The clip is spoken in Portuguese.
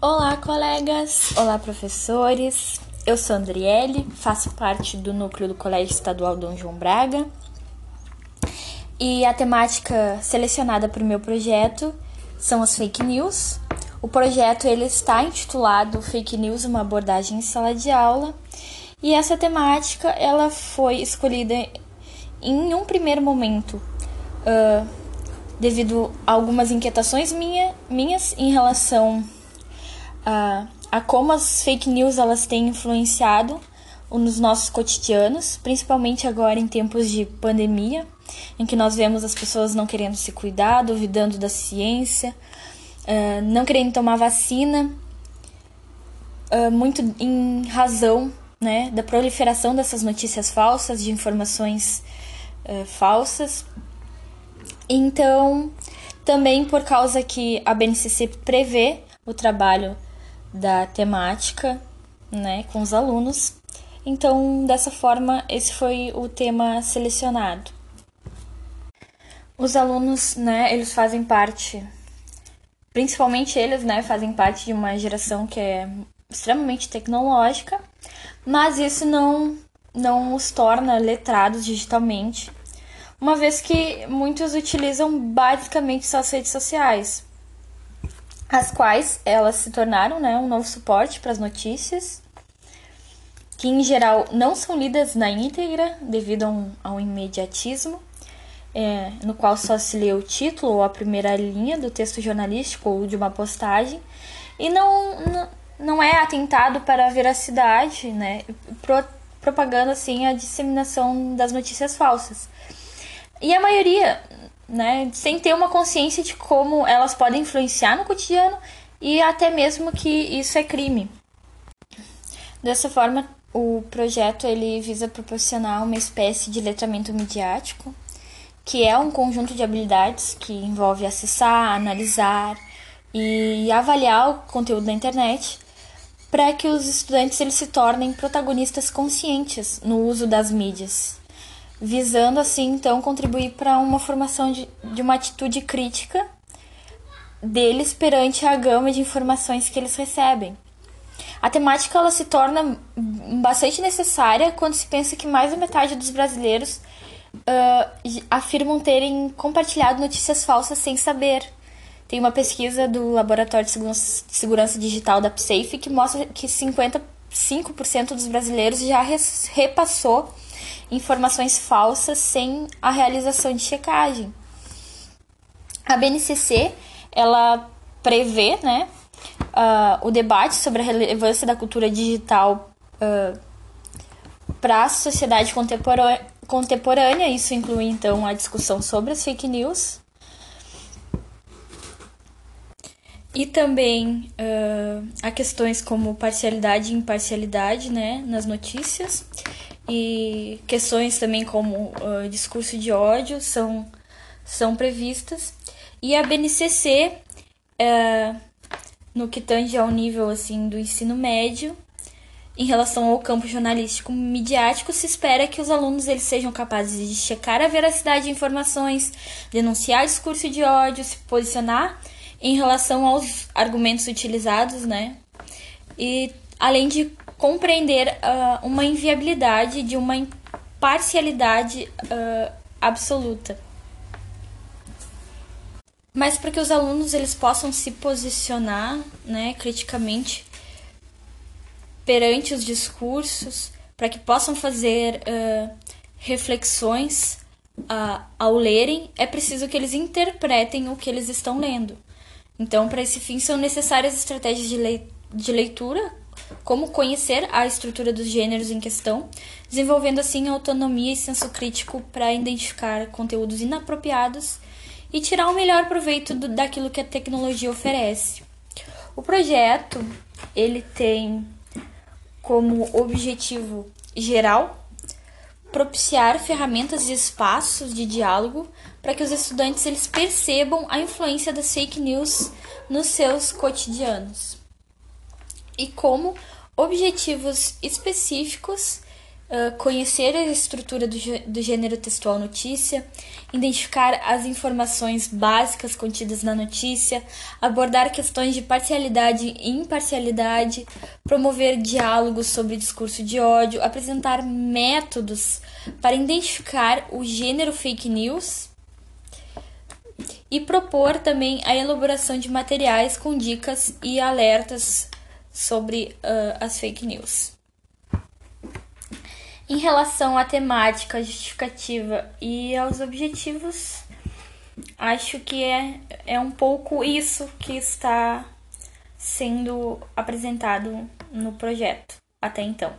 Olá, colegas! Olá, professores! Eu sou Andriele, faço parte do núcleo do Colégio Estadual Dom João Braga e a temática selecionada para o meu projeto são as fake news. O projeto ele está intitulado Fake News, uma abordagem em sala de aula e essa temática ela foi escolhida em um primeiro momento uh, devido a algumas inquietações minha, minhas em relação a, a como as fake news elas têm influenciado nos nossos cotidianos, principalmente agora em tempos de pandemia, em que nós vemos as pessoas não querendo se cuidar, duvidando da ciência, uh, não querendo tomar vacina, uh, muito em razão né, da proliferação dessas notícias falsas, de informações uh, falsas. Então, também por causa que a BNCC prevê o trabalho da temática né, com os alunos. Então, dessa forma, esse foi o tema selecionado. Os alunos, né, eles fazem parte, principalmente eles, né, fazem parte de uma geração que é extremamente tecnológica, mas isso não, não os torna letrados digitalmente, uma vez que muitos utilizam basicamente só as redes sociais as quais elas se tornaram né, um novo suporte para as notícias, que em geral não são lidas na íntegra devido a um, a um imediatismo, é, no qual só se lê o título ou a primeira linha do texto jornalístico ou de uma postagem, e não, não, não é atentado para a veracidade, né, pro, propagando assim a disseminação das notícias falsas. E a maioria né, sem ter uma consciência de como elas podem influenciar no cotidiano e até mesmo que isso é crime. Dessa forma, o projeto ele visa proporcionar uma espécie de letramento midiático, que é um conjunto de habilidades que envolve acessar, analisar e avaliar o conteúdo da internet, para que os estudantes eles se tornem protagonistas conscientes no uso das mídias visando assim então contribuir para uma formação de, de uma atitude crítica deles perante a gama de informações que eles recebem. A temática ela se torna bastante necessária quando se pensa que mais da metade dos brasileiros uh, afirmam terem compartilhado notícias falsas sem saber. Tem uma pesquisa do Laboratório de Segurança Digital da PSAFE que mostra que 55% dos brasileiros já repassou informações falsas sem a realização de checagem. A BNCC ela prevê né, uh, o debate sobre a relevância da cultura digital uh, para a sociedade contemporânea, contemporânea. Isso inclui então a discussão sobre as fake news. E também uh, questões como parcialidade e imparcialidade né, nas notícias e questões também como uh, discurso de ódio são, são previstas. E a BNCC, uh, no que tange ao nível assim do ensino médio, em relação ao campo jornalístico midiático, se espera que os alunos eles sejam capazes de checar a veracidade de informações, denunciar discurso de ódio, se posicionar em relação aos argumentos utilizados, né? E além de compreender uh, uma inviabilidade de uma imparcialidade uh, absoluta. Mas para que os alunos eles possam se posicionar né, criticamente perante os discursos, para que possam fazer uh, reflexões ao lerem, é preciso que eles interpretem o que eles estão lendo. Então, para esse fim, são necessárias estratégias de leitura como conhecer a estrutura dos gêneros em questão, desenvolvendo assim autonomia e senso crítico para identificar conteúdos inapropriados e tirar o melhor proveito do, daquilo que a tecnologia oferece. O projeto ele tem como objetivo geral propiciar ferramentas e espaços de diálogo para que os estudantes eles percebam a influência das fake news nos seus cotidianos e como objetivos específicos uh, conhecer a estrutura do, do gênero textual notícia, identificar as informações básicas contidas na notícia, abordar questões de parcialidade e imparcialidade, promover diálogos sobre discurso de ódio, apresentar métodos para identificar o gênero fake news e propor também a elaboração de materiais com dicas e alertas sobre uh, as fake news. Em relação à temática justificativa e aos objetivos, acho que é, é um pouco isso que está sendo apresentado no projeto até então.